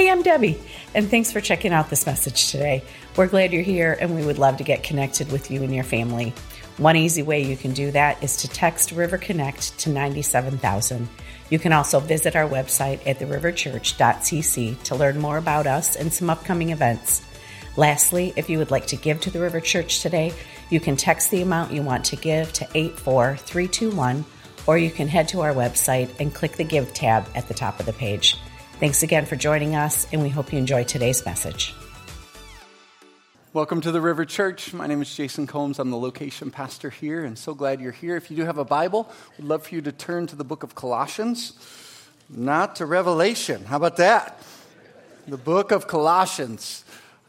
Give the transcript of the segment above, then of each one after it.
Hey, I'm Debbie, and thanks for checking out this message today. We're glad you're here, and we would love to get connected with you and your family. One easy way you can do that is to text River Connect to 97000. You can also visit our website at theriverchurch.cc to learn more about us and some upcoming events. Lastly, if you would like to give to the River Church today, you can text the amount you want to give to 84321 or you can head to our website and click the Give tab at the top of the page. Thanks again for joining us, and we hope you enjoy today's message. Welcome to the River Church. My name is Jayson Combs. I'm the location pastor here, and so glad you're here. If you do have a Bible, we'd love for you to turn to the book of Colossians, not to Revelation. How about that? The book of Colossians.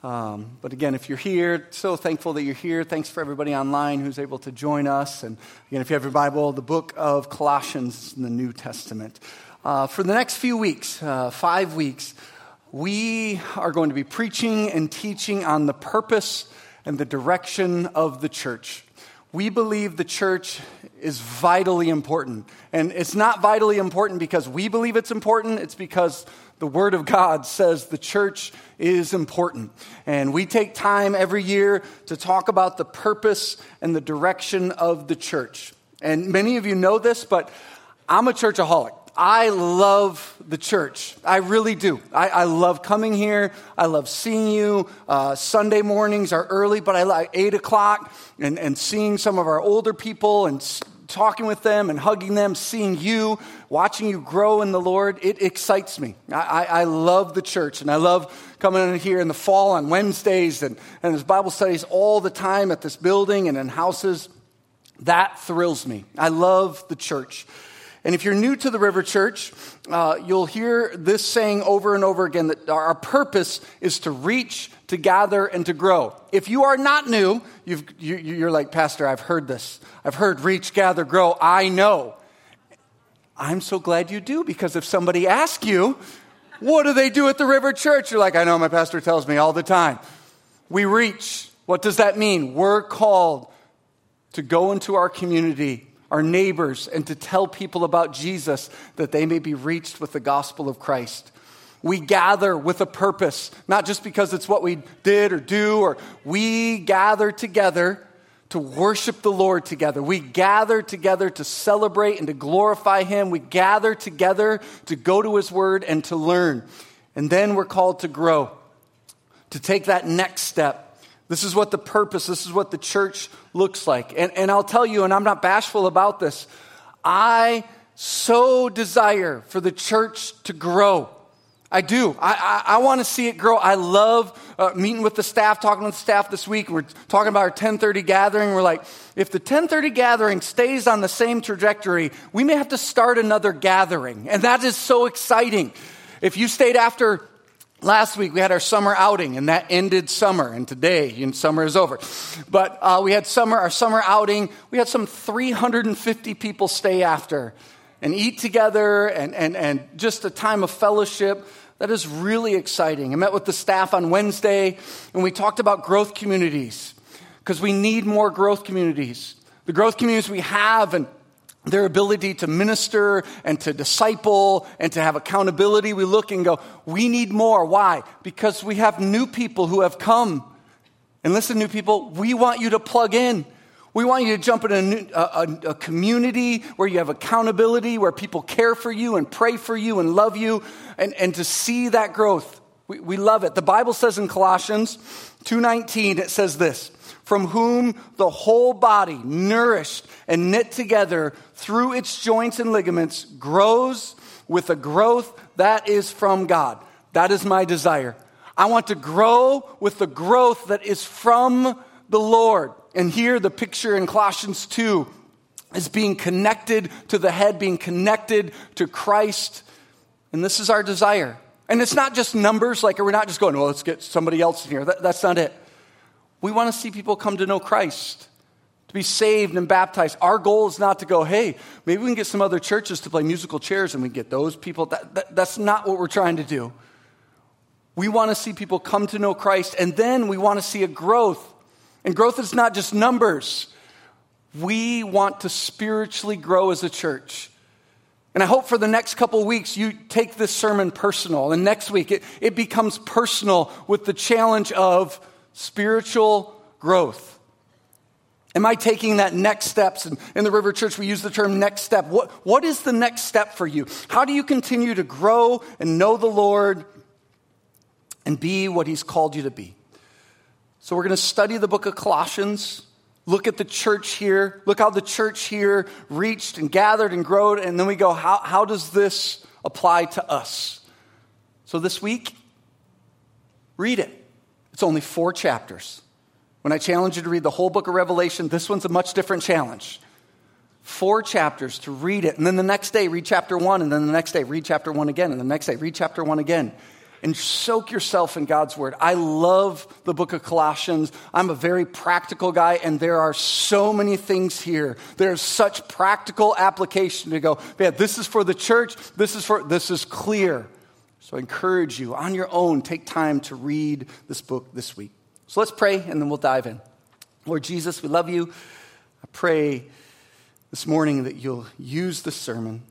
Um, but again, if you're here, so thankful that you're here. Thanks for everybody online who's able to join us. And again, if you have your Bible, the book of Colossians in the New Testament. Uh, for the next few weeks, uh, five weeks, we are going to be preaching and teaching on the purpose and the direction of the church. We believe the church is vitally important. And it's not vitally important because we believe it's important, it's because the Word of God says the church is important. And we take time every year to talk about the purpose and the direction of the church. And many of you know this, but I'm a churchaholic. I love the church. I really do. I, I love coming here. I love seeing you. Uh, Sunday mornings are early, but I like 8 o'clock and, and seeing some of our older people and talking with them and hugging them, seeing you, watching you grow in the Lord, it excites me. I, I, I love the church and I love coming in here in the fall on Wednesdays and, and there's Bible studies all the time at this building and in houses. That thrills me. I love the church. And if you're new to the River Church, uh, you'll hear this saying over and over again that our purpose is to reach, to gather, and to grow. If you are not new, you, you're like, Pastor, I've heard this. I've heard reach, gather, grow. I know. I'm so glad you do because if somebody asks you, what do they do at the River Church? You're like, I know, my pastor tells me all the time. We reach. What does that mean? We're called to go into our community our neighbors, and to tell people about Jesus that they may be reached with the gospel of Christ. We gather with a purpose, not just because it's what we did or do, or we gather together to worship the Lord together. We gather together to celebrate and to glorify Him. We gather together to go to His Word and to learn. And then we're called to grow, to take that next step this is what the purpose, this is what the church looks like. And, and I'll tell you, and I'm not bashful about this, I so desire for the church to grow. I do. I, I, I want to see it grow. I love uh, meeting with the staff, talking with the staff this week. We're talking about our 1030 gathering. We're like, if the 1030 gathering stays on the same trajectory, we may have to start another gathering. And that is so exciting. If you stayed after Last week we had our summer outing, and that ended summer. And today, summer is over. But uh, we had summer, our summer outing. We had some 350 people stay after and eat together, and, and, and just a time of fellowship. That is really exciting. I met with the staff on Wednesday, and we talked about growth communities because we need more growth communities. The growth communities we have, and their ability to minister and to disciple and to have accountability, we look and go, we need more. Why? Because we have new people who have come. And listen, new people, we want you to plug in. We want you to jump in a, new, a, a, community where you have accountability, where people care for you and pray for you and love you, and, and to see that growth. We, we love it. The Bible says in Colossians 2.19, it says this, from whom the whole body, nourished and knit together through its joints and ligaments, grows with a growth that is from God. That is my desire. I want to grow with the growth that is from the Lord. And here, the picture in Colossians 2 is being connected to the head, being connected to Christ. And this is our desire. And it's not just numbers, like we're not just going, well, let's get somebody else in here. That, that's not it. We want to see people come to know Christ, to be saved and baptized. Our goal is not to go, hey, maybe we can get some other churches to play musical chairs and we get those people. That, that, that's not what we're trying to do. We want to see people come to know Christ, and then we want to see a growth. And growth is not just numbers. We want to spiritually grow as a church. And I hope for the next couple weeks you take this sermon personal. And next week it, it becomes personal with the challenge of spiritual growth. Am I taking that next steps? And in the River Church, we use the term next step. What, what is the next step for you? How do you continue to grow and know the Lord and be what He's called you to be? So, we're going to study the book of Colossians. Look at the church here. Look how the church here reached and gathered and growed. And then we go, how, how does this apply to us? So this week, read it. It's only four chapters. When I challenge you to read the whole book of Revelation, this one's a much different challenge. Four chapters to read it. And then the next day, read chapter one. And then the next day, read chapter one again. And the next day, read chapter one again and soak yourself in God's word. I love the book of Colossians. I'm a very practical guy, and there are so many things here. There's such practical application to go, man, this is for the church, this is for this is clear. So I encourage you on your own, take time to read this book this week. So let's pray and then we'll dive in. Lord Jesus, we love you. I pray this morning that you'll use the sermon.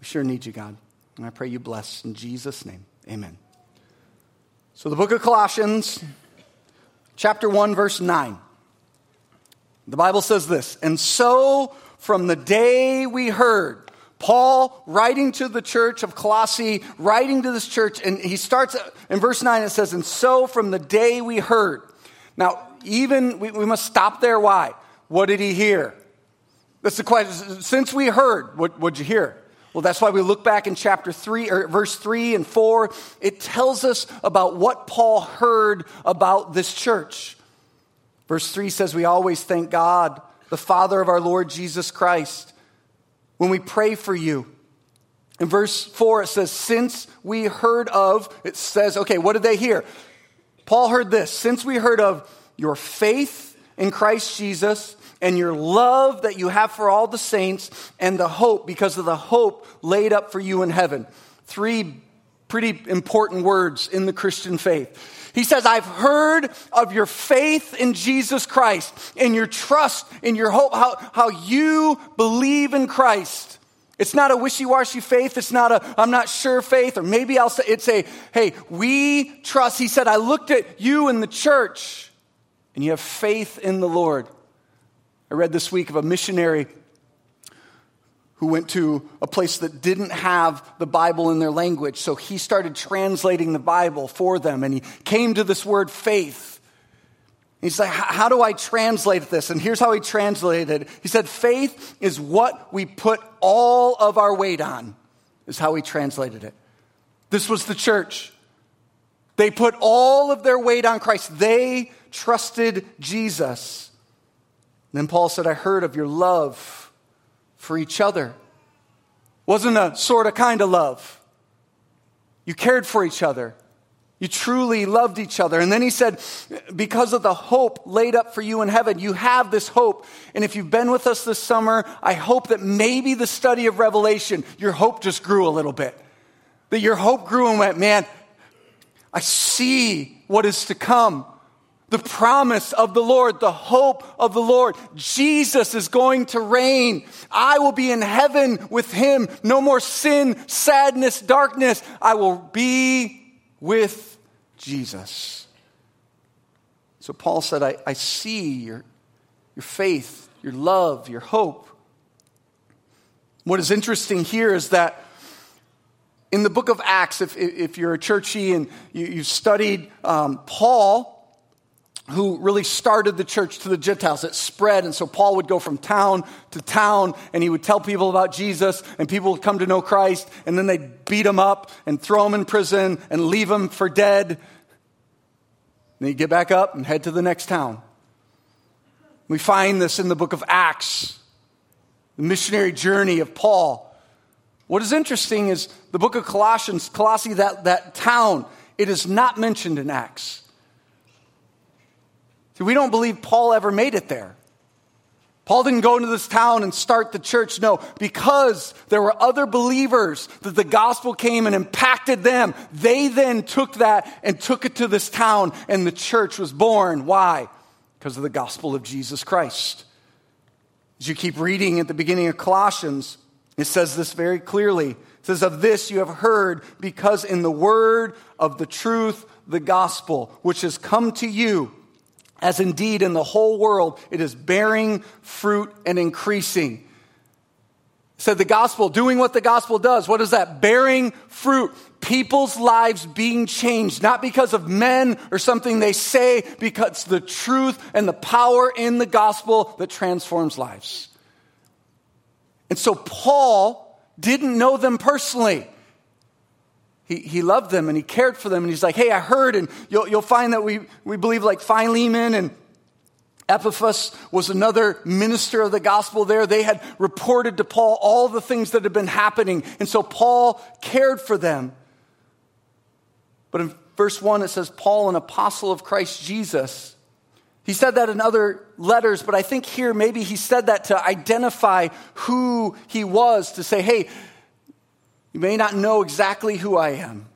We sure need you, God. And I pray you bless in Jesus' name. Amen. So, the book of Colossians, chapter 1, verse 9. The Bible says this And so, from the day we heard, Paul writing to the church of Colossae, writing to this church, and he starts uh, in verse 9, it says, And so, from the day we heard. Now, even, we, we must stop there. Why? What did he hear? That's the question. Since we heard, what did you hear? Well, that's why we look back in chapter 3 or verse 3 and 4. It tells us about what Paul heard about this church. Verse 3 says, We always thank God, the Father of our Lord Jesus Christ, when we pray for you. In verse 4, it says, Since we heard of, it says, okay, what did they hear? Paul heard this, since we heard of your faith in Christ Jesus and your love that you have for all the saints and the hope because of the hope laid up for you in heaven. Three pretty important words in the Christian faith. He says, I've heard of your faith in Jesus Christ and your trust and your hope, how, how you believe in Christ. It's not a wishy washy faith. It's not a, I'm not sure faith, or maybe I'll say, it's a, hey, we trust. He said, I looked at you in the church and you have faith in the Lord. I read this week of a missionary who went to a place that didn't have the Bible in their language. So he started translating the Bible for them and he came to this word faith. He's like, How do I translate this? And here's how he translated it. He said, Faith is what we put all of our weight on, is how he translated it. This was the church. They put all of their weight on Christ, they trusted Jesus. Then Paul said, I heard of your love for each other. Wasn't a sort of kind of love. You cared for each other. You truly loved each other. And then he said, because of the hope laid up for you in heaven, you have this hope. And if you've been with us this summer, I hope that maybe the study of Revelation, your hope just grew a little bit. That your hope grew and went, man, I see what is to come. The promise of the Lord, the hope of the Lord. Jesus is going to reign. I will be in heaven with him. No more sin, sadness, darkness. I will be with Jesus. So Paul said, I, I see your, your faith, your love, your hope. What is interesting here is that in the book of Acts, if, if you're a churchy and you, have studied um, Paul, who really started the church to the Gentiles. It spread, and so Paul would go from town to town, and he would tell people about Jesus, and people would come to know Christ, and then they'd beat him up and throw him in prison and leave him for dead. Then he'd get back up and head to the next town. We find this in the book of Acts, the missionary journey of Paul. What is interesting is the book of Colossians, Colossae, that, that town, it is not mentioned in Acts. See, we don't believe Paul ever made it there. Paul didn't go into this town and start the church. No, because there were other believers that the gospel came and impacted them. They then took that and took it to this town, and the church was born. Why? Because of the gospel of Jesus Christ. As you keep reading at the beginning of Colossians, it says this very clearly. It says, Of this you have heard, because in the word of the truth, the gospel, which has come to you, as indeed in the whole world it is bearing fruit and increasing. Said the gospel, doing what the gospel does. What is that? Bearing fruit. People's lives being changed, not because of men or something they say, because the truth and the power in the gospel that transforms lives. And so Paul didn't know them personally. He, he loved them and he cared for them. And he's like, hey, I heard. And you'll, you'll find that we, we believe like Philemon and Epaphras was another minister of the gospel there. They had reported to Paul all the things that had been happening. And so Paul cared for them. But in verse 1, it says, Paul, an apostle of Christ Jesus. He said that in other letters, but I think here maybe he said that to identify who he was, to say, hey, you may not know exactly who I am,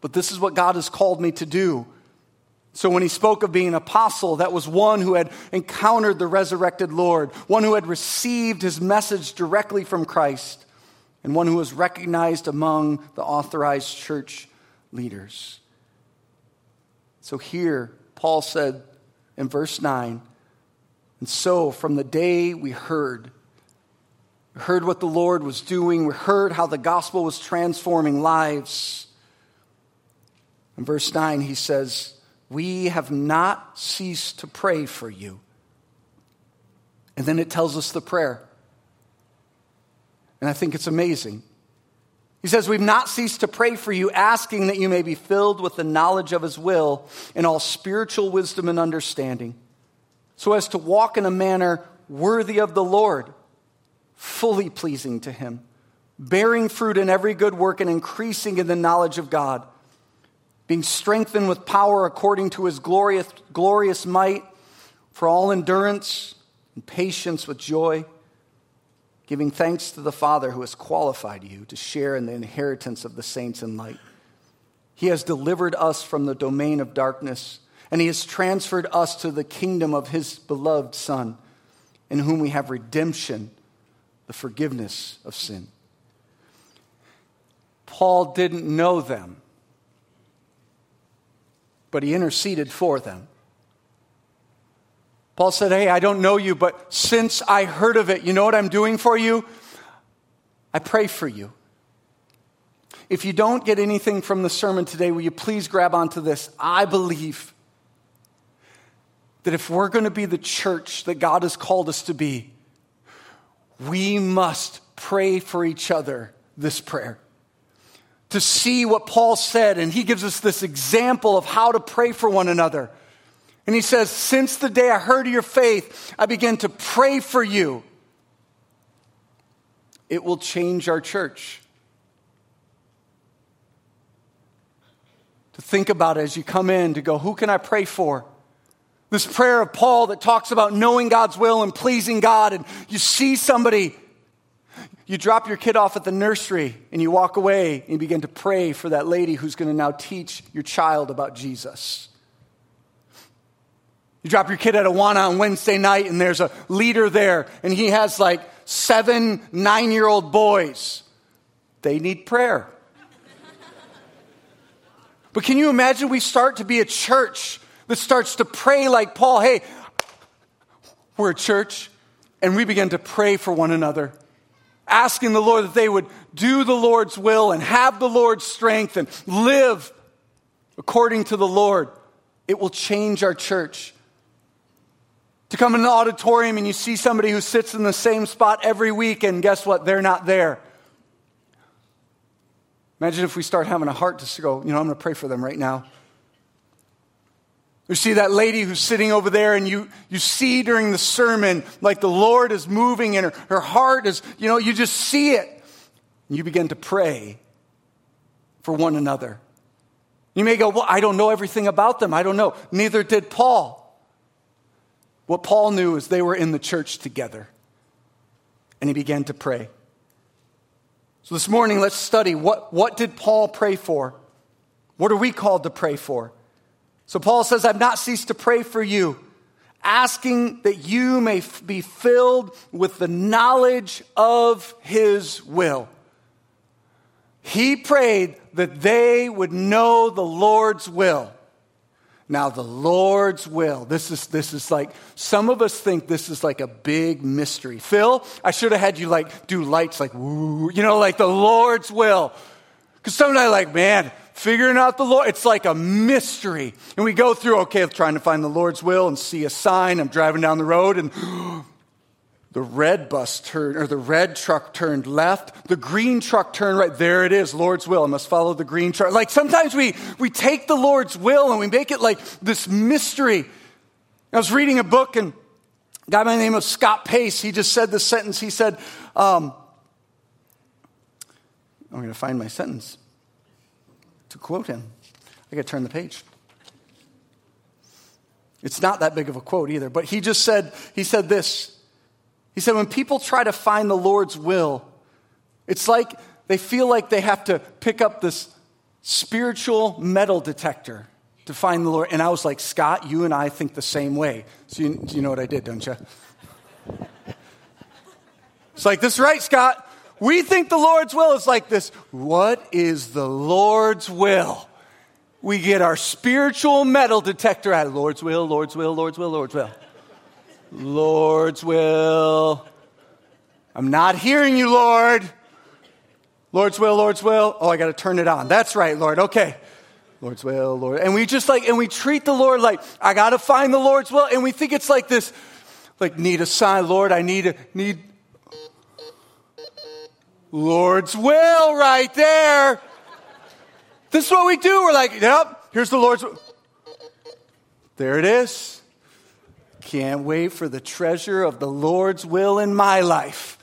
but this is what God has called me to do. So when he spoke of being an apostle, that was one who had encountered the resurrected Lord, one who had received his message directly from Christ, and one who was recognized among the authorized church leaders. So here, Paul said in verse 9, and so from the day we heard, we heard what the Lord was doing. We heard how the gospel was transforming lives. In verse 9, he says, We have not ceased to pray for you. And then it tells us the prayer. And I think it's amazing. He says, We've not ceased to pray for you, asking that you may be filled with the knowledge of his will in all spiritual wisdom and understanding, so as to walk in a manner worthy of the Lord fully pleasing to Him, bearing fruit in every good work and increasing in the knowledge of God, being strengthened with power according to His glorious, glorious might, for all endurance and patience with joy, giving thanks to the Father who has qualified you to share in the inheritance of the saints in light. He has delivered us from the domain of darkness, and He has transferred us to the kingdom of His beloved Son, in whom we have redemption the forgiveness of sin. Paul didn't know them, but he interceded for them. Paul said, Hey, I don't know you, but since I heard of it, you know what I'm doing for you? I pray for you. If you don't get anything from the sermon today, will you please grab onto this? I believe that if we're going to be the church that God has called us to be, we must pray for each other this prayer. To see what Paul said, and he gives us this example of how to pray for one another. And he says, Since the day I heard of your faith, I began to pray for you. It will change our church. To think about as you come in, to go, Who can I pray for? This prayer of Paul that talks about knowing God's will and pleasing God, and you see somebody, you drop your kid off at the nursery and you walk away and you begin to pray for that lady who's going to now teach your child about Jesus. You drop your kid at Awana on Wednesday night and there's a leader there and he has like seven nine year old boys. They need prayer. but can you imagine we start to be a church that starts to pray like Paul, hey, we're a church, and we begin to pray for one another, asking the Lord that they would do the Lord's will and have the Lord's strength and live according to the Lord. It will change our church. To come in an auditorium and you see somebody who sits in the same spot every week, and guess what? They're not there. Imagine if we start having a heart to go, you know, I'm going to pray for them right now. You see that lady who's sitting over there, and you, you see during the sermon, like the Lord is moving and her, her heart is, you know, you just see it. And you begin to pray for one another. You may go, Well, I don't know everything about them. I don't know. Neither did Paul. What Paul knew is they were in the church together. And he began to pray. So this morning, let's study what, what did Paul pray for? What are we called to pray for? So Paul says, I've not ceased to pray for you, asking that you may f- be filled with the knowledge of his will. He prayed that they would know the Lord's will. Now, the Lord's will. This is, this is like, some of us think this is like a big mystery. Phil, I should have had you like do lights like, woo, you know, like the Lord's will. Because sometimes, I'm like, man, figuring out the Lord, it's like a mystery. And we go through, okay, trying to find the Lord's will and see a sign. I'm driving down the road and the red bus turned, or the red truck turned left. The green truck turned right. There it is, Lord's will. I must follow the green truck. Like sometimes we, we take the Lord's will and we make it like this mystery. I was reading a book and a guy by the name of Scott Pace, he just said this sentence. He said, um, I'm going to find my sentence to quote him. I got to turn the page. It's not that big of a quote either, but he just said, he said this. He said, when people try to find the Lord's will, it's like they feel like they have to pick up this spiritual metal detector to find the Lord. And I was like, Scott, you and I think the same way. So you, you know what I did, don't you? It's like, this right, Scott. We think the Lord's will is like this. What is the Lord's will? We get our spiritual metal detector out. Lord's will, Lord's will, Lord's will, Lord's will. Lord's will. I'm not hearing you, Lord. Lord's will, Lord's will. Oh, I got to turn it on. That's right, Lord. Okay. Lord's will, Lord. And we just like, and we treat the Lord like, I got to find the Lord's will. And we think it's like this, like, need a sign, Lord. I need, a, need Lord's will right there. This is what we do. We're like, yep, here's the Lord's will. There it is. Can't wait for the treasure of the Lord's will in my life.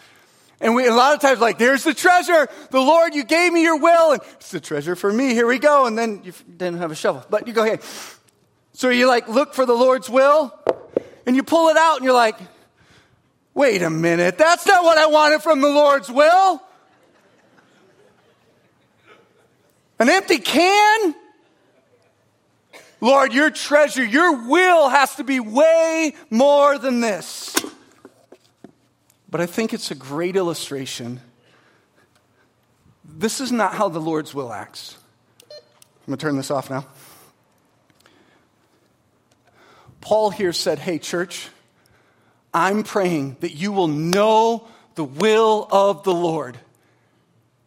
And we, a lot of times, like, there's the treasure. The Lord, you gave me your will, and it's the treasure for me. Here we go. And then you didn't have a shovel, but you go, hey. So you like look for the Lord's will, and you pull it out, and you're like, wait a minute, that's not what I wanted from the Lord's will. An empty can? Lord, your treasure, your will has to be way more than this. But I think it's a great illustration. This is not how the Lord's will acts. I'm going to turn this off now. Paul here said, Hey, church, I'm praying that you will know the will of the Lord.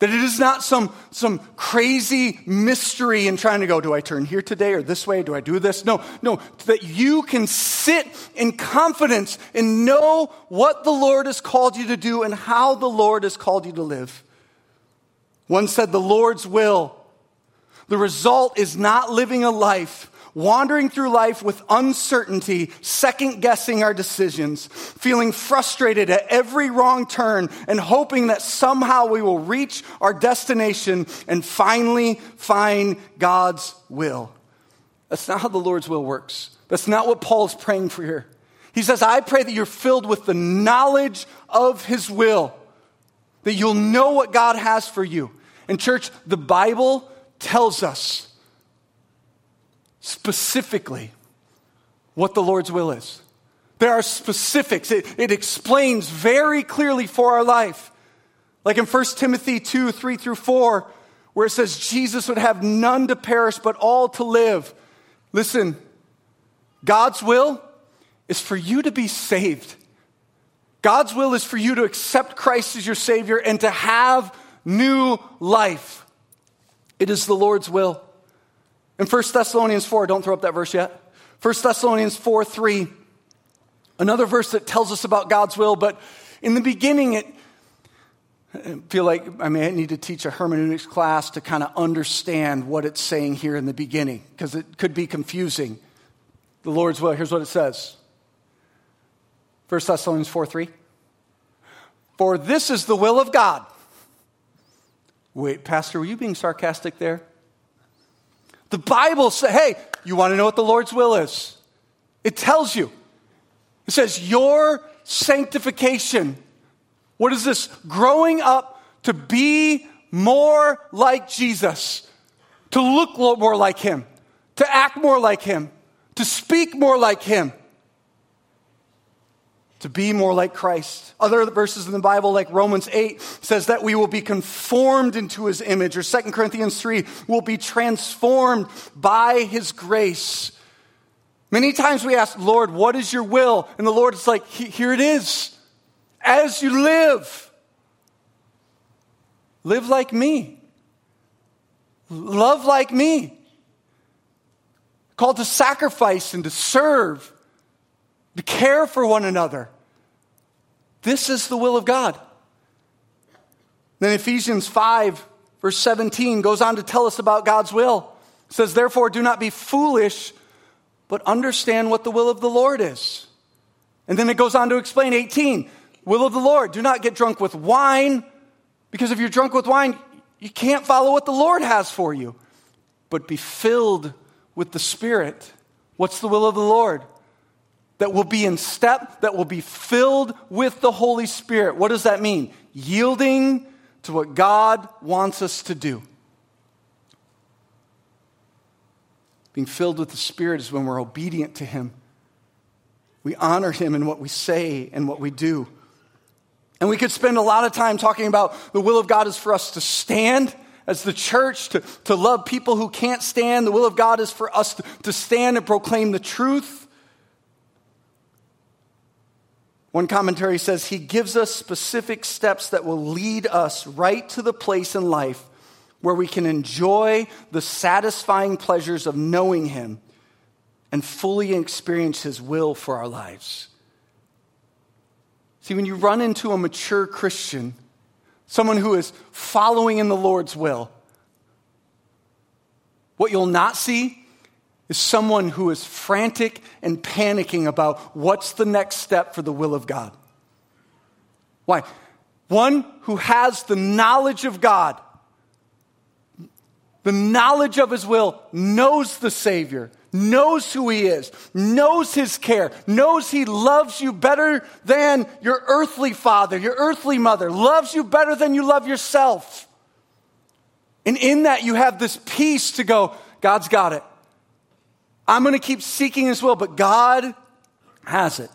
That it is not some, some crazy mystery in trying to go, do I turn here today or this way? Do I do this? No, no, that you can sit in confidence and know what the Lord has called you to do and how the Lord has called you to live. One said, the Lord's will. The result is not living a life wandering through life with uncertainty, second guessing our decisions, feeling frustrated at every wrong turn, and hoping that somehow we will reach our destination and finally find God's will. That's not how the Lord's will works. That's not what Paul is praying for here. He says, I pray that you're filled with the knowledge of his will, that you'll know what God has for you. And, church, the Bible tells us specifically what the Lord's will is. There are specifics. It, it explains very clearly for our life. Like in 1 Timothy 2 3 through 4, where it says Jesus would have none to perish, but all to live. Listen, God's will is for you to be saved. God's will is for you to accept Christ as your Savior and to have new life. It is the Lord's will. In 1 Thessalonians 4, don't throw up that verse yet. 1 Thessalonians 4 3, another verse that tells us about God's will, but in the beginning, it, I feel like I may need to teach a hermeneutics class to kind of understand what it's saying here in the beginning, because it could be confusing. The Lord's will, here's what it says 1 Thessalonians 4 3. For this is the will of God. Wait, Pastor, were you being sarcastic there? The Bible says, hey, you want to know what the Lord's will is? It tells you. It says, your sanctification. What is this? Growing up to be more like Jesus, to look more like Him, to act more like Him, to speak more like Him. To be more like Christ. Other verses in the Bible, like Romans 8, says that we will be conformed into his image, or 2 Corinthians 3, will be transformed by his grace. Many times we ask, Lord, what is your will? And the Lord is like, here it is. As you live, live like me, love like me, called to sacrifice and to serve to care for one another. This is the will of God. Then Ephesians 5, verse 17, goes on to tell us about God's will. It says, Therefore, do not be foolish, but understand what the will of the Lord is. And then it goes on to explain 18, will of the Lord, do not get drunk with wine, because if you're drunk with wine, you can't follow what the Lord has for you, but be filled with the Spirit. What's the will of the Lord? That will be in step, that will be filled with the Holy Spirit. What does that mean? Yielding to what God wants us to do. Being filled with the Spirit is when we're obedient to Him. We honor Him in what we say and what we do. And we could spend a lot of time talking about the will of God is for us to stand as the church, to, to love people who can't stand. The will of God is for us to, to stand and proclaim the truth. One commentary says he gives us specific steps that will lead us right to the place in life where we can enjoy the satisfying pleasures of knowing him and fully experience his will for our lives. See, when you run into a mature Christian, someone who is following in the Lord's will, what you'll not see is someone who is frantic and panicking about what's the next step for the will of God. Why? One who has the knowledge of God, the knowledge of his will, knows the Savior, knows who he is, knows his care, knows he loves you better than your earthly father, your earthly mother, loves you better than you love yourself. And in that, you have this peace to go, God's got it. I'm going to keep seeking His will, but God has it.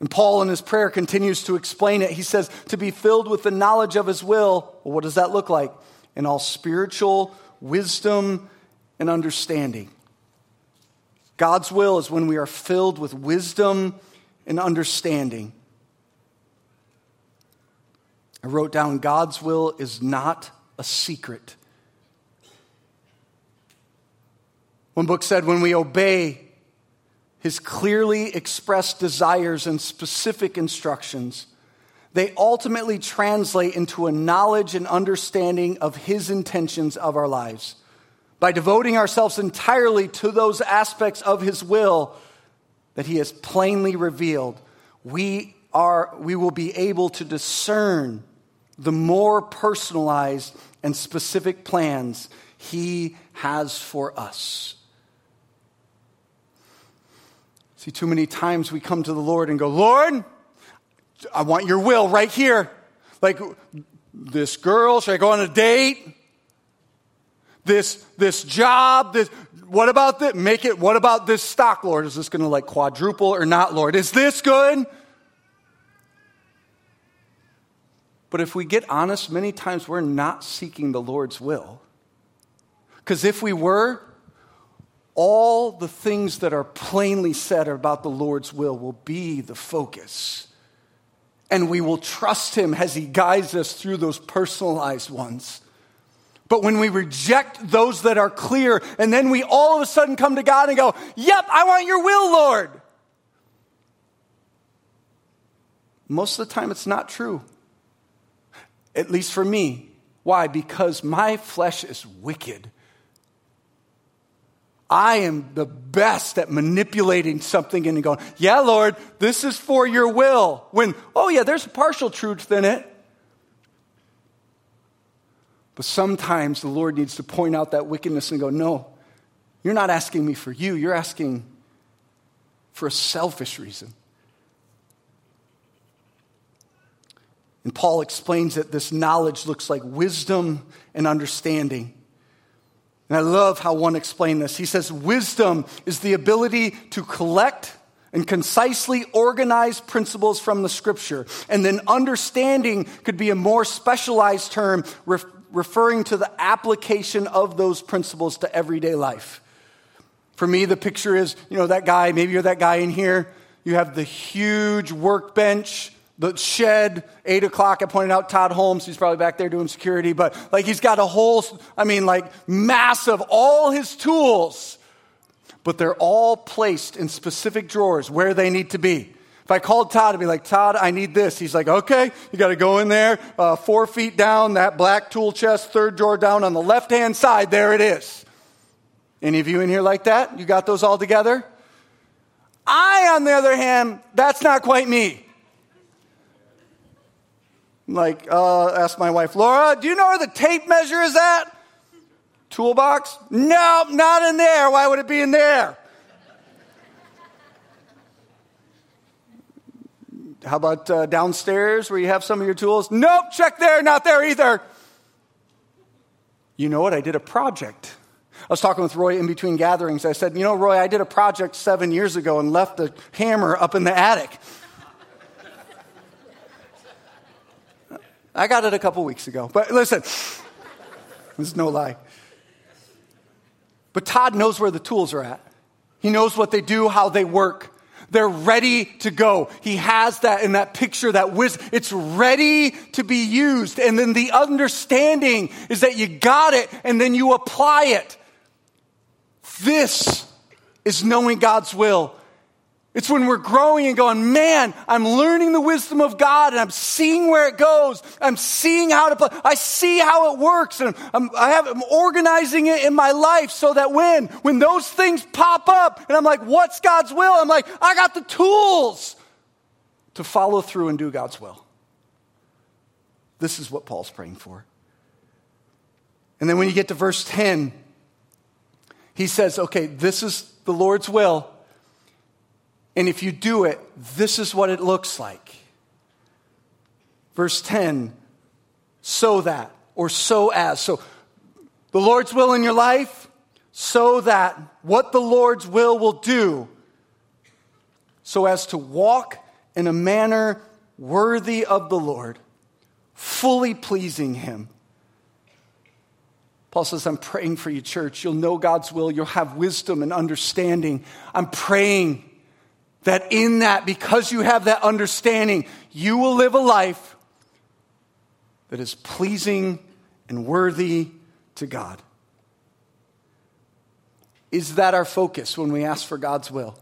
And Paul in his prayer continues to explain it. He says, to be filled with the knowledge of his will. Well, what does that look like? In all spiritual wisdom and understanding. God's will is when we are filled with wisdom and understanding. I wrote down God's will is not a secret. One book said, when we obey his clearly expressed desires and specific instructions, they ultimately translate into a knowledge and understanding of his intentions of our lives. By devoting ourselves entirely to those aspects of his will that he has plainly revealed, we, are, we will be able to discern the more personalized and specific plans he has for us. See, too many times we come to the Lord and go, Lord, I want your will right here. Like this girl, should I go on a date? This, this job, this, what about this? Make it, what about this stock, Lord? Is this going to like quadruple or not, Lord? Is this good? But if we get honest, many times we're not seeking the Lord's will. Because if we were, all the things that are plainly said about the Lord's will will be the focus. And we will trust Him as He guides us through those personalized ones. But when we reject those that are clear, and then we all of a sudden come to God and go, Yep, I want your will, Lord. Most of the time, it's not true. At least for me. Why? Because my flesh is wicked I am the best at manipulating something and going, yeah, Lord, this is for your will. When, oh, yeah, there's partial truth in it. But sometimes the Lord needs to point out that wickedness and go, no, you're not asking me for you, you're asking for a selfish reason. And Paul explains that this knowledge looks like wisdom and understanding. And I love how one explained this. He says, Wisdom is the ability to collect and concisely organize principles from the scripture. And then understanding could be a more specialized term ref- referring to the application of those principles to everyday life. For me, the picture is, you know, that guy, maybe you're that guy in here. You have the huge workbench, the shed, eight o'clock. I pointed out Todd Holmes. He's probably back there doing security, but like he's got a whole, I mean, like massive, all his tools but they're all placed in specific drawers where they need to be. If I called Todd and be like, Todd, I need this, he's like, okay, you got to go in there, uh, four feet down, that black tool chest, third drawer down on the left hand side, there it is. Any of you in here like that? You got those all together? I, on the other hand, that's not quite me. Like, uh, ask my wife, Laura, do you know where the tape measure is at? Toolbox? No, not in there. Why would it be in there? How about uh, downstairs where you have some of your tools? Nope, check there, not there either. You know what? I did a project. I was talking with Roy in between gatherings. I said, You know, Roy, I did a project seven years ago and left the hammer up in the attic. I got it a couple weeks ago. But listen, this is no lie. But Todd knows where the tools are at. He knows what they do, how they work. They're ready to go. He has that in that picture, that wisdom. It's ready to be used. And then the understanding is that you got it and then you apply it. This is knowing God's will. It's when we're growing and going, man, I'm learning the wisdom of God and I'm seeing where it goes. I'm seeing how to play. I see how it works and I'm, I have, I'm organizing it in my life so that when, when those things pop up and I'm like, what's God's will? I'm like, I got the tools to follow through and do God's will. This is what Paul's praying for. And then when you get to verse 10, he says, okay, this is the Lord's will. And if you do it, this is what it looks like. Verse 10 so that, or so as. So the Lord's will in your life, so that what the Lord's will will do, so as to walk in a manner worthy of the Lord, fully pleasing Him. Paul says, I'm praying for you, church. You'll know God's will. You'll have wisdom and understanding. I'm praying that in that, because you have that understanding, you will live a life that is pleasing and worthy to God. Is that our focus when we ask for God's will?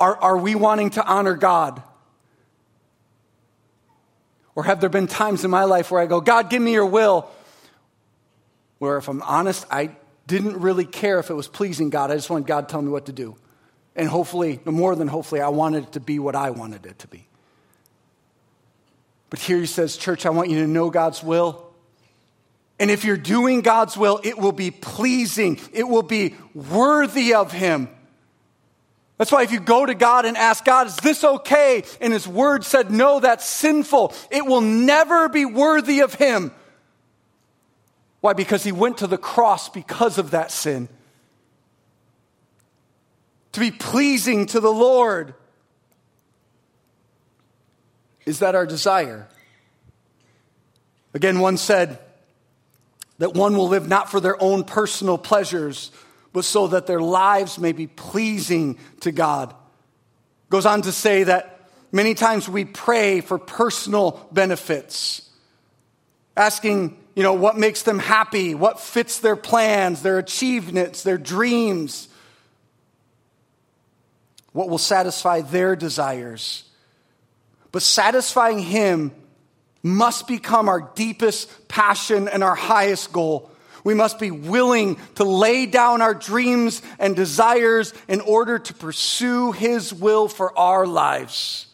Are, are we wanting to honor God? Or have there been times in my life where I go, God, give me your will? Where, if I'm honest, I didn't really care if it was pleasing God. I just wanted God to tell me what to do. And hopefully, more than hopefully, I wanted it to be what I wanted it to be. But here he says, Church, I want you to know God's will. And if you're doing God's will, it will be pleasing, it will be worthy of Him. That's why if you go to God and ask God, is this okay? And His word said, no, that's sinful. It will never be worthy of Him. Why? Because He went to the cross because of that sin to be pleasing to the Lord. Is that our desire? Again, one said that one will live not for their own personal pleasures, but so that their lives may be pleasing to God. Goes on to say that many times we pray for personal benefits, asking, you know, what makes them happy, what fits their plans, their achievements, their dreams what will satisfy their desires. But satisfying Him must become our deepest passion and our highest goal. We must be willing to lay down our dreams and desires in order to pursue His will for our lives.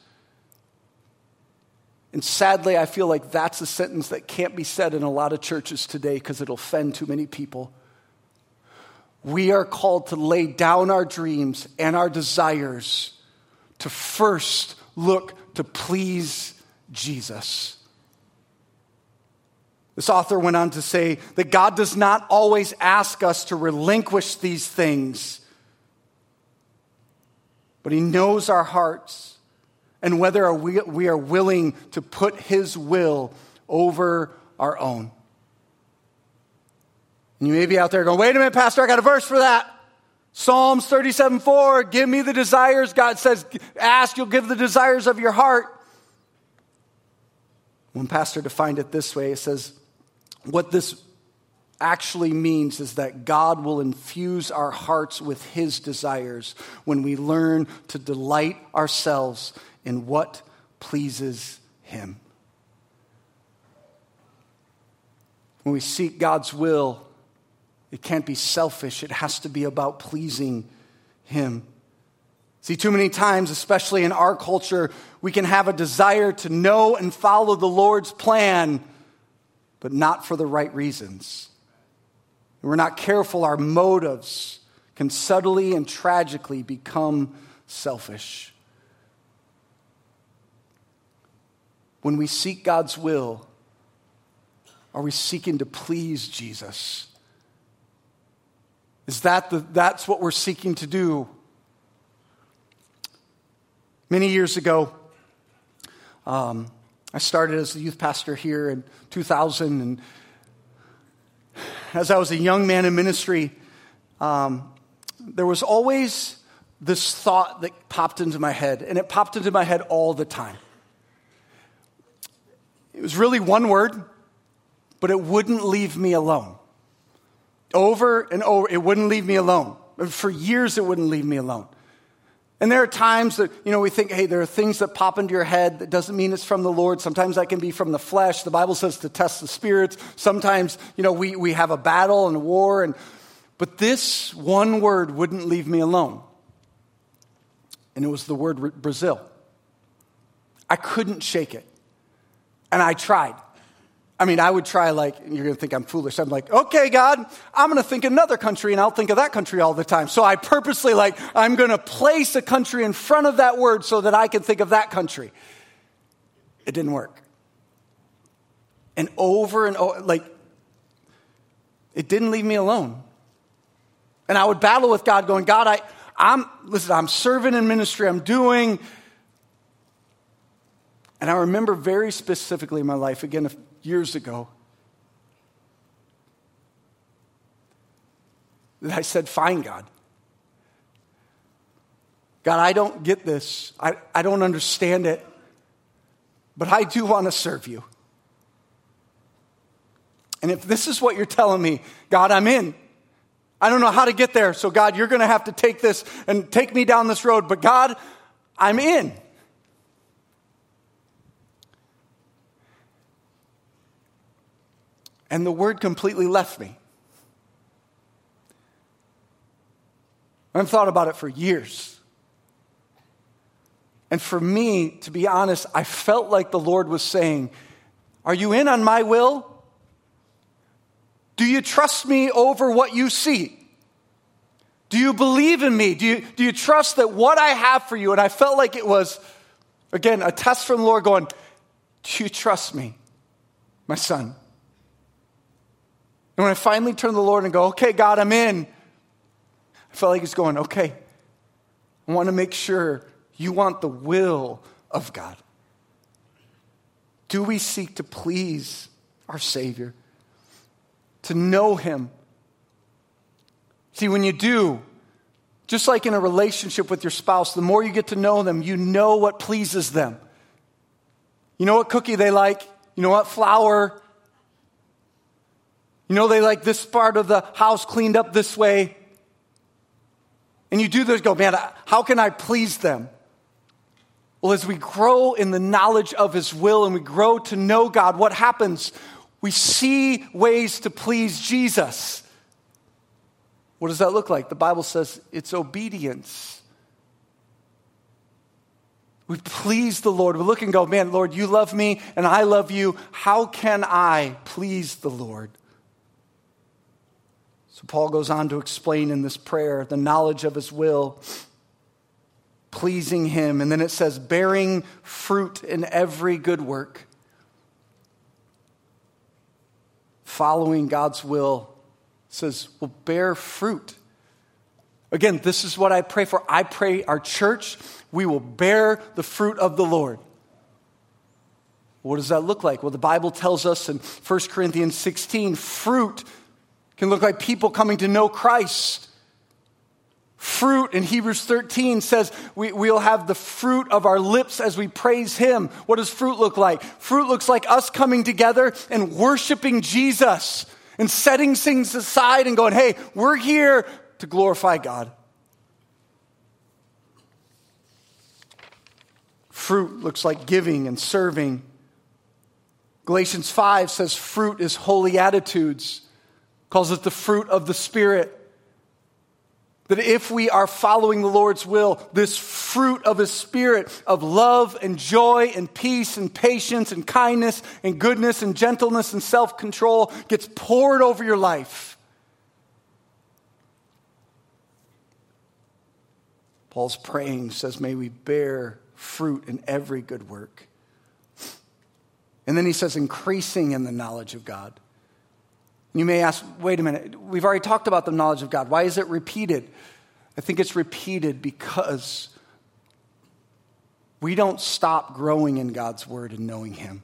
And sadly, I feel like that's a sentence that can't be said in a lot of churches today because it'll offend too many people we are called to lay down our dreams and our desires to first look to please Jesus. This author went on to say that God does not always ask us to relinquish these things. but He knows our hearts and whether we are willing to put His will over our own. And you may be out there going, wait a minute, Pastor, I got a verse for that. Psalms 37 4, give me the desires. God says, ask, you'll give the desires of your heart. One pastor defined it this way it says, what this actually means is that God will infuse our hearts with His desires when we learn to delight ourselves in what pleases Him. When we seek God's will, it can't be selfish, it has to be about pleasing Him. See, too many times, especially in our culture, we can have a desire to know and follow the Lord's plan, but not for the right reasons. If we're not careful, our motives can subtly and tragically become selfish. When we seek God's will, are we seeking to please Jesus? Is that the, that's what we're seeking to do? Many years ago, um, I started as a youth pastor here in 2000. And as I was a young man in ministry, um, there was always this thought that popped into my head, and it popped into my head all the time. It was really one word, but it wouldn't leave me alone. Over and over, it wouldn't leave me alone. For years, it wouldn't leave me alone. And there are times that, you know, we think, hey, there are things that pop into your head that doesn't mean it's from the Lord. Sometimes that can be from the flesh. The Bible says to test the spirits. Sometimes, you know, we, we have a battle and a war. And, but this one word wouldn't leave me alone. And it was the word Brazil. I couldn't shake it. And I tried. I mean, I would try, like, you're going to think I'm foolish. I'm like, okay, God, I'm going to think another country and I'll think of that country all the time. So I purposely, like, I'm going to place a country in front of that word so that I can think of that country. It didn't work. And over and over, like, it didn't leave me alone. And I would battle with God, going, God, I, I'm, listen, I'm serving in ministry, I'm doing. And I remember very specifically in my life, again, years ago that I said, Fine, God. God, I don't get this. I, I don't understand it. But I do want to serve you. And if this is what you're telling me, God, I'm in. I don't know how to get there. So, God, you're going to have to take this and take me down this road. But, God, I'm in. And the word completely left me. I've thought about it for years. And for me, to be honest, I felt like the Lord was saying, Are you in on my will? Do you trust me over what you see? Do you believe in me? Do you, do you trust that what I have for you? And I felt like it was, again, a test from the Lord going, Do you trust me, my son? And when I finally turned to the Lord and go, okay, God, I'm in, I felt like He's going, okay, I want to make sure you want the will of God. Do we seek to please our Savior? To know Him? See, when you do, just like in a relationship with your spouse, the more you get to know them, you know what pleases them. You know what cookie they like, you know what flour you know, they like this part of the house cleaned up this way. And you do this, go, man, how can I please them? Well, as we grow in the knowledge of His will and we grow to know God, what happens? We see ways to please Jesus. What does that look like? The Bible says it's obedience. We please the Lord. We look and go, man, Lord, you love me and I love you. How can I please the Lord? So Paul goes on to explain in this prayer the knowledge of his will, pleasing him. And then it says, bearing fruit in every good work, following God's will. It says, will bear fruit. Again, this is what I pray for. I pray our church, we will bear the fruit of the Lord. What does that look like? Well, the Bible tells us in 1 Corinthians 16 fruit can look like people coming to know Christ. Fruit in Hebrews 13 says we, we'll have the fruit of our lips as we praise Him. What does fruit look like? Fruit looks like us coming together and worshiping Jesus and setting things aside and going, hey, we're here to glorify God. Fruit looks like giving and serving. Galatians 5 says fruit is holy attitudes, calls it the fruit of the Spirit. That if we are following the Lord's will, this fruit of His Spirit of love and joy and peace and patience and kindness and goodness and gentleness and self control gets poured over your life. Paul's praying says, May we bear fruit in every good work. And then he says, increasing in the knowledge of God. You may ask, wait a minute, we've already talked about the knowledge of God. Why is it repeated? I think it's repeated because we don't stop growing in God's word and knowing Him.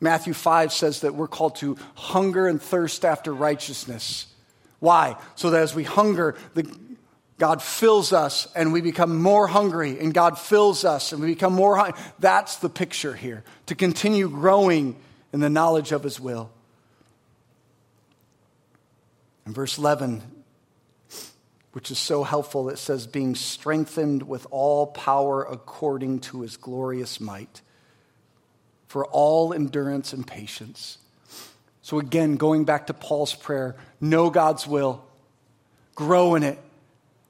Matthew 5 says that we're called to hunger and thirst after righteousness. Why? So that as we hunger, the, God fills us and we become more hungry, and God fills us and we become more hungry. That's the picture here to continue growing in the knowledge of His will. In verse 11, which is so helpful, it says, being strengthened with all power according to His glorious might, for all endurance and patience. So, again, going back to Paul's prayer, know God's will, grow in it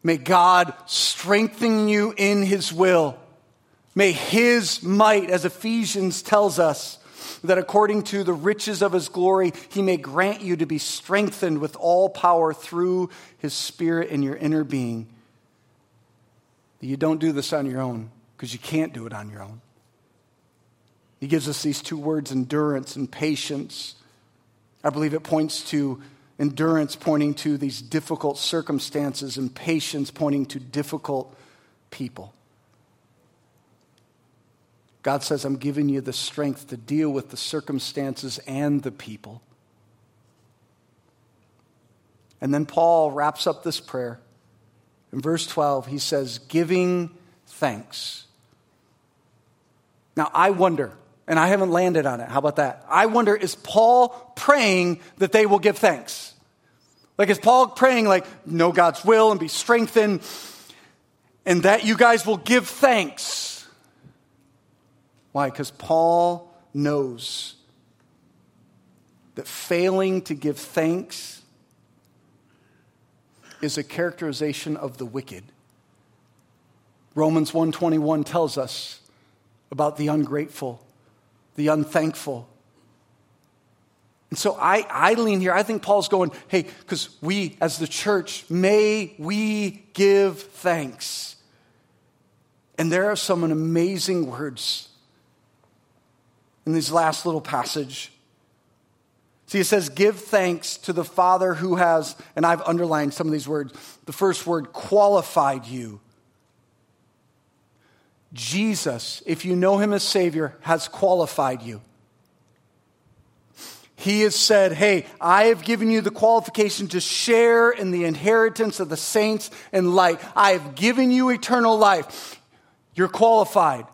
May God strengthen you in his will. May his might, as Ephesians tells us, that according to the riches of his glory, he may grant you to be strengthened with all power through his spirit in your inner being. You don't do this on your own because you can't do it on your own. He gives us these two words endurance and patience. I believe it points to endurance pointing to these difficult circumstances, and patience pointing to difficult people. God says, I'm giving you the strength to deal with the circumstances and the people. And then Paul wraps up this prayer. In verse 12, he says, giving thanks. Now, I wonder, and I haven't landed on it. How about that? I wonder, is Paul praying that they will give thanks? Like, is Paul praying, like, know God's will and be strengthened, and that you guys will give thanks? Why? Because Paul knows that failing to give thanks is a characterization of the wicked. Romans 121 tells us about the ungrateful the unthankful. And so I, I lean here. I think Paul's going, hey, because we as the church, may we give thanks. And there are some amazing words in this last little passage. See, it says, give thanks to the Father who has, and I've underlined some of these words. The first word, qualified you Jesus, if you know him as Savior, has qualified you. He has said, Hey, I have given you the qualification to share in the inheritance of the saints in light. I have given you eternal life. You're qualified,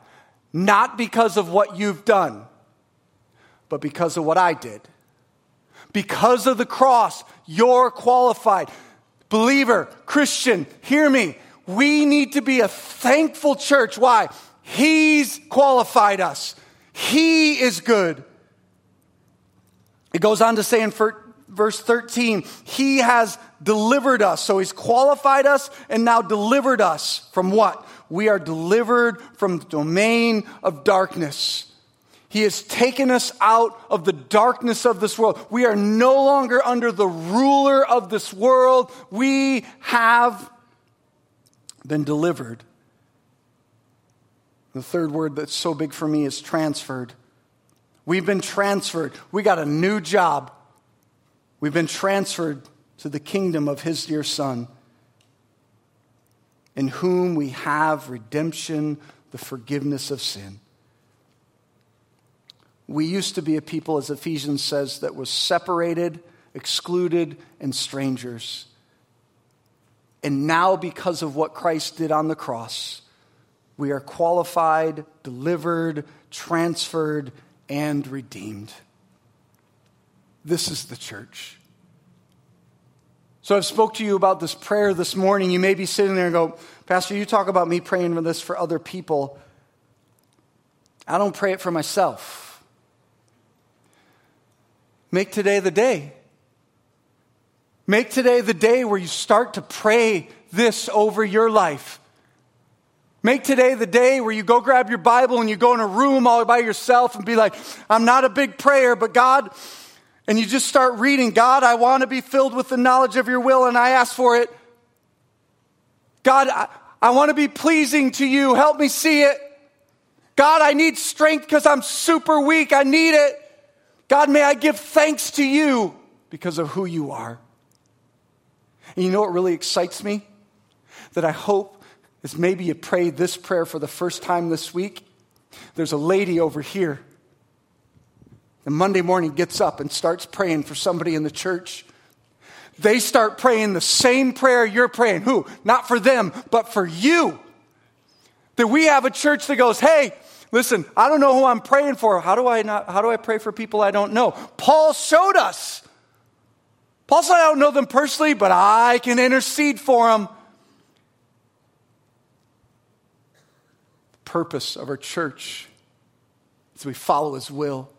not because of what you've done, but because of what I did. Because of the cross, you're qualified. Believer, Christian, hear me. We need to be a thankful church. Why? He's qualified us. He is good. It goes on to say in verse 13, He has delivered us. So He's qualified us and now delivered us from what? We are delivered from the domain of darkness. He has taken us out of the darkness of this world. We are no longer under the ruler of this world. We have been delivered. The third word that's so big for me is transferred. We've been transferred. We got a new job. We've been transferred to the kingdom of his dear son. in whom we have redemption, the forgiveness of sin. We used to be a people, as Ephesians says, that was separated, excluded, and strangers. And now, because of what Christ did on the cross, we are qualified, delivered, transferred, and redeemed. This is the church. So I've spoke to you about this prayer this morning. You may be sitting there and go, Pastor, you talk about me praying for this for other people. I don't pray it for myself. Make today the day. Make today the day where you start to pray this over your life. Make today the day where you go grab your Bible and you go in a room all by yourself and be like, I'm not a big prayer, but God, and you just start reading, God, I want to be filled with the knowledge of your will, and I ask for it. God, I, I want to be pleasing to you. Help me see it. God, I need strength because I'm super weak. I need it. God, may I give thanks to you because of who you are. And you know what really excites me? That I hope is maybe you prayed this prayer for the first time this week. There's a lady over here and Monday morning gets up and starts praying for somebody in the church. They start praying the same prayer you're praying. Who? Not for them, but for you. That we have a church that goes, hey, listen, I don't know who I'm praying for. How do I not, how do I pray for people I don't know? Paul showed us. Paul said, I don't know them personally, but I can intercede for them. The purpose of our church is we follow his will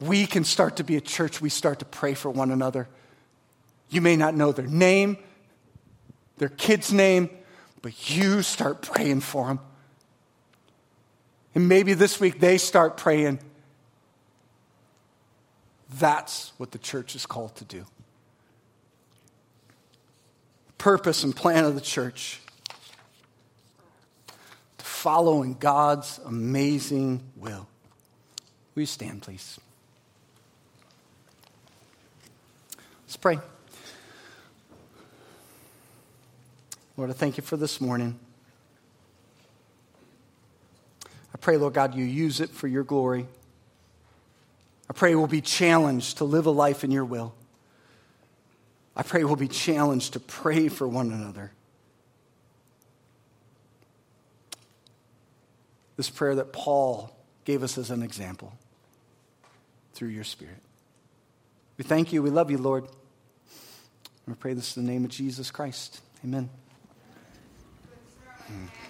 we can start to be a church, we start to pray for one another. You may not know their name, their kid's name, but you start praying for them. And maybe this week they start praying. That's what the church is called to do. Purpose and plan of the church to follow in God's amazing will. Will you stand, please? Let's pray. Lord, I thank you for this morning. I pray, Lord God, you use it for your glory. I pray we'll be challenged to live a life in your will. I pray we'll be challenged to pray for one another. This prayer that Paul gave us as an example through your Spirit. We thank you. We love you, Lord. We pray this in the name of Jesus Christ. Amen. Hmm.